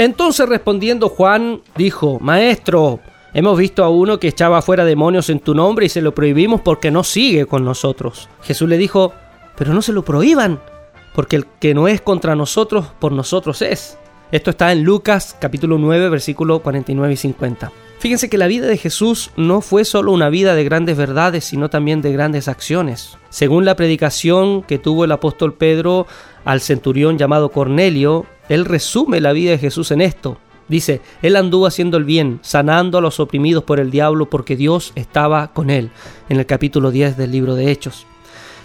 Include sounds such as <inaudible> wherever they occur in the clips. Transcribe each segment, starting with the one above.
Entonces respondiendo Juan dijo, Maestro, hemos visto a uno que echaba fuera demonios en tu nombre y se lo prohibimos porque no sigue con nosotros. Jesús le dijo, pero no se lo prohíban, porque el que no es contra nosotros, por nosotros es. Esto está en Lucas capítulo 9, versículo 49 y 50. Fíjense que la vida de Jesús no fue solo una vida de grandes verdades, sino también de grandes acciones. Según la predicación que tuvo el apóstol Pedro al centurión llamado Cornelio, él resume la vida de Jesús en esto. Dice, Él anduvo haciendo el bien, sanando a los oprimidos por el diablo, porque Dios estaba con Él, en el capítulo 10 del libro de Hechos.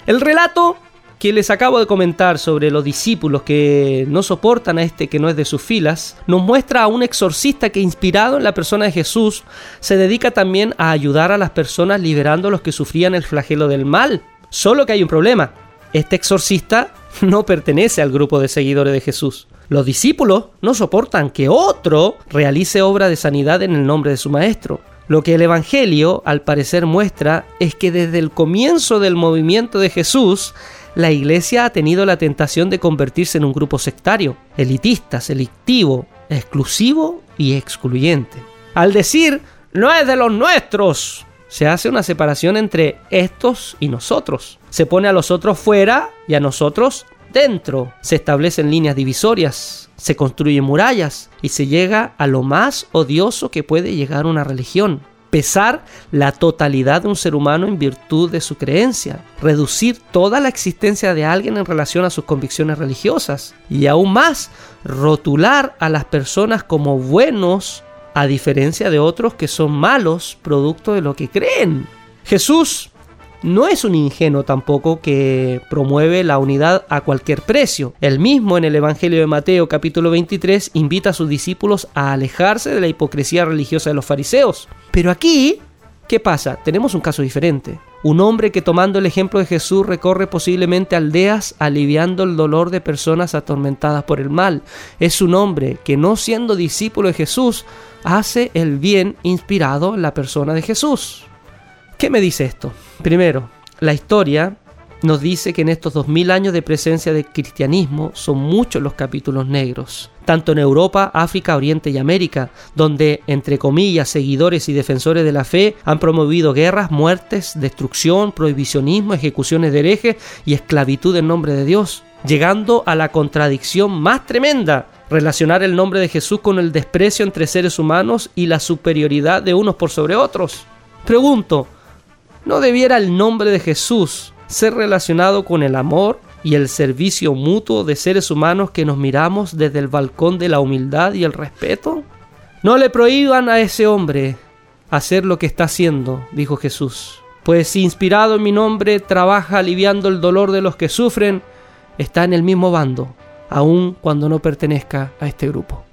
El relato que les acabo de comentar sobre los discípulos que no soportan a este que no es de sus filas, nos muestra a un exorcista que inspirado en la persona de Jesús se dedica también a ayudar a las personas liberando a los que sufrían el flagelo del mal. Solo que hay un problema. Este exorcista <laughs> no pertenece al grupo de seguidores de Jesús. Los discípulos no soportan que otro realice obra de sanidad en el nombre de su maestro. Lo que el Evangelio al parecer muestra es que desde el comienzo del movimiento de Jesús, la iglesia ha tenido la tentación de convertirse en un grupo sectario, elitista, selectivo, exclusivo y excluyente. Al decir, no es de los nuestros, se hace una separación entre estos y nosotros. Se pone a los otros fuera y a nosotros dentro. Se establecen líneas divisorias, se construyen murallas y se llega a lo más odioso que puede llegar una religión. Pesar la totalidad de un ser humano en virtud de su creencia, reducir toda la existencia de alguien en relación a sus convicciones religiosas y aún más, rotular a las personas como buenos a diferencia de otros que son malos producto de lo que creen. Jesús no es un ingenuo tampoco que promueve la unidad a cualquier precio. Él mismo en el Evangelio de Mateo capítulo 23 invita a sus discípulos a alejarse de la hipocresía religiosa de los fariseos. Pero aquí, ¿qué pasa? Tenemos un caso diferente. Un hombre que tomando el ejemplo de Jesús recorre posiblemente aldeas aliviando el dolor de personas atormentadas por el mal. Es un hombre que no siendo discípulo de Jesús hace el bien inspirado en la persona de Jesús. ¿Qué me dice esto? Primero, la historia nos dice que en estos 2000 años de presencia del cristianismo son muchos los capítulos negros, tanto en Europa, África, Oriente y América, donde, entre comillas, seguidores y defensores de la fe han promovido guerras, muertes, destrucción, prohibicionismo, ejecuciones de herejes y esclavitud en nombre de Dios, llegando a la contradicción más tremenda, relacionar el nombre de Jesús con el desprecio entre seres humanos y la superioridad de unos por sobre otros. Pregunto, ¿No debiera el nombre de Jesús ser relacionado con el amor y el servicio mutuo de seres humanos que nos miramos desde el balcón de la humildad y el respeto? No le prohíban a ese hombre hacer lo que está haciendo, dijo Jesús, pues si inspirado en mi nombre trabaja aliviando el dolor de los que sufren, está en el mismo bando, aun cuando no pertenezca a este grupo.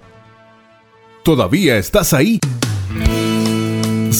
¿Todavía estás ahí?